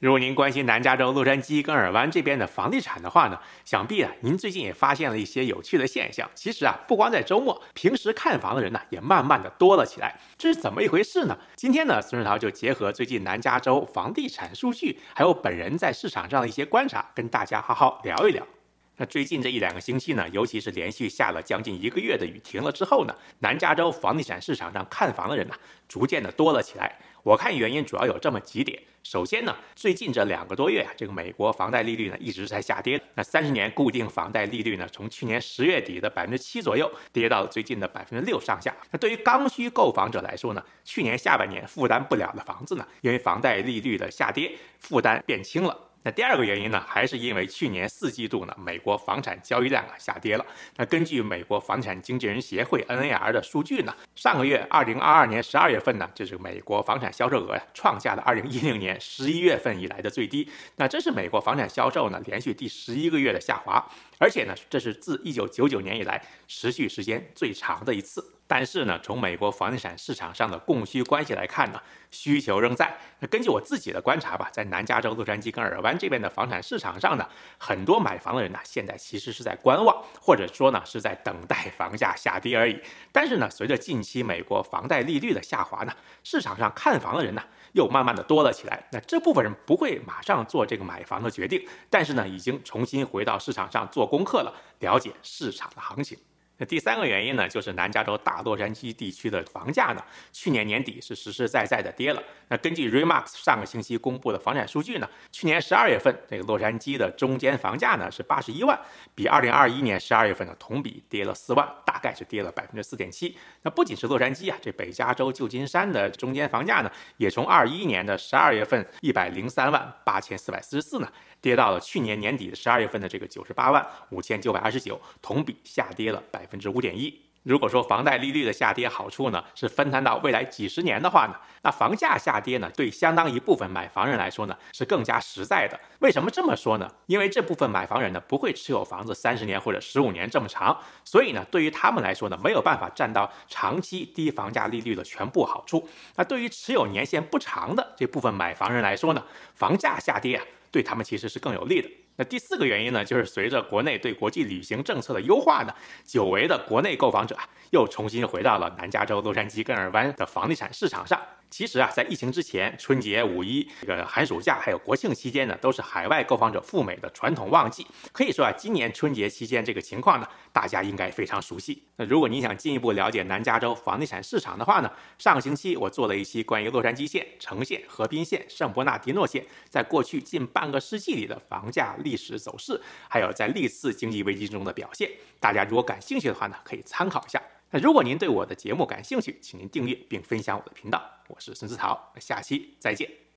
如果您关心南加州洛杉矶跟尔湾这边的房地产的话呢，想必啊，您最近也发现了一些有趣的现象。其实啊，不光在周末，平时看房的人呢，也慢慢的多了起来。这是怎么一回事呢？今天呢，孙世涛就结合最近南加州房地产数据，还有本人在市场上的一些观察，跟大家好好聊一聊。那最近这一两个星期呢，尤其是连续下了将近一个月的雨停了之后呢，南加州房地产市场上看房的人呢，逐渐的多了起来。我看原因主要有这么几点。首先呢，最近这两个多月啊，这个美国房贷利率呢一直在下跌。那三十年固定房贷利率呢，从去年十月底的百分之七左右，跌到最近的百分之六上下。那对于刚需购房者来说呢，去年下半年负担不了的房子呢，因为房贷利率的下跌，负担变轻了。那第二个原因呢，还是因为去年四季度呢，美国房产交易量啊下跌了。那根据美国房产经纪人协会 NAR 的数据呢，上个月二零二二年十二月份呢，就是美国房产销售额呀创下了二零一零年十一月份以来的最低。那这是美国房产销售呢连续第十一个月的下滑，而且呢，这是自一九九九年以来持续时间最长的一次。但是呢，从美国房地产市场上的供需关系来看呢，需求仍在。那根据我自己的观察吧，在南加州洛杉矶跟尔湾这边的房产市场上呢，很多买房的人呢，现在其实是在观望，或者说呢，是在等待房价下跌而已。但是呢，随着近期美国房贷利率的下滑呢，市场上看房的人呢，又慢慢的多了起来。那这部分人不会马上做这个买房的决定，但是呢，已经重新回到市场上做功课了，了解市场的行情。那第三个原因呢，就是南加州大洛杉矶地区的房价呢，去年年底是实实在在的跌了。那根据 Remax 上个星期公布的房产数据呢，去年十二月份这个洛杉矶的中间房价呢是八十一万，比二零二一年十二月份的同比跌了四万，大概是跌了百分之四点七。那不仅是洛杉矶啊，这北加州旧金山的中间房价呢，也从二一年的十二月份一百零三万八千四百四十四呢。跌到了去年年底的十二月份的这个九十八万五千九百二十九，同比下跌了百分之五点一。如果说房贷利率的下跌好处呢是分摊到未来几十年的话呢，那房价下跌呢对相当一部分买房人来说呢是更加实在的。为什么这么说呢？因为这部分买房人呢不会持有房子三十年或者十五年这么长，所以呢对于他们来说呢没有办法占到长期低房价利率的全部好处。那对于持有年限不长的这部分买房人来说呢，房价下跌啊。对他们其实是更有利的。那第四个原因呢，就是随着国内对国际旅行政策的优化呢，久违的国内购房者又重新回到了南加州洛杉矶跟尔湾的房地产市场上。其实啊，在疫情之前，春节、五一、这个寒暑假还有国庆期间呢，都是海外购房者赴美的传统旺季。可以说啊，今年春节期间这个情况呢，大家应该非常熟悉。那如果你想进一步了解南加州房地产市场的话呢，上个星期我做了一期关于洛杉矶县、城县、河滨县、圣伯纳迪诺县在过去近半个世纪里的房价历史走势，还有在历次经济危机中的表现。大家如果感兴趣的话呢，可以参考一下。那如果您对我的节目感兴趣，请您订阅并分享我的频道。我是孙思桃，下期再见。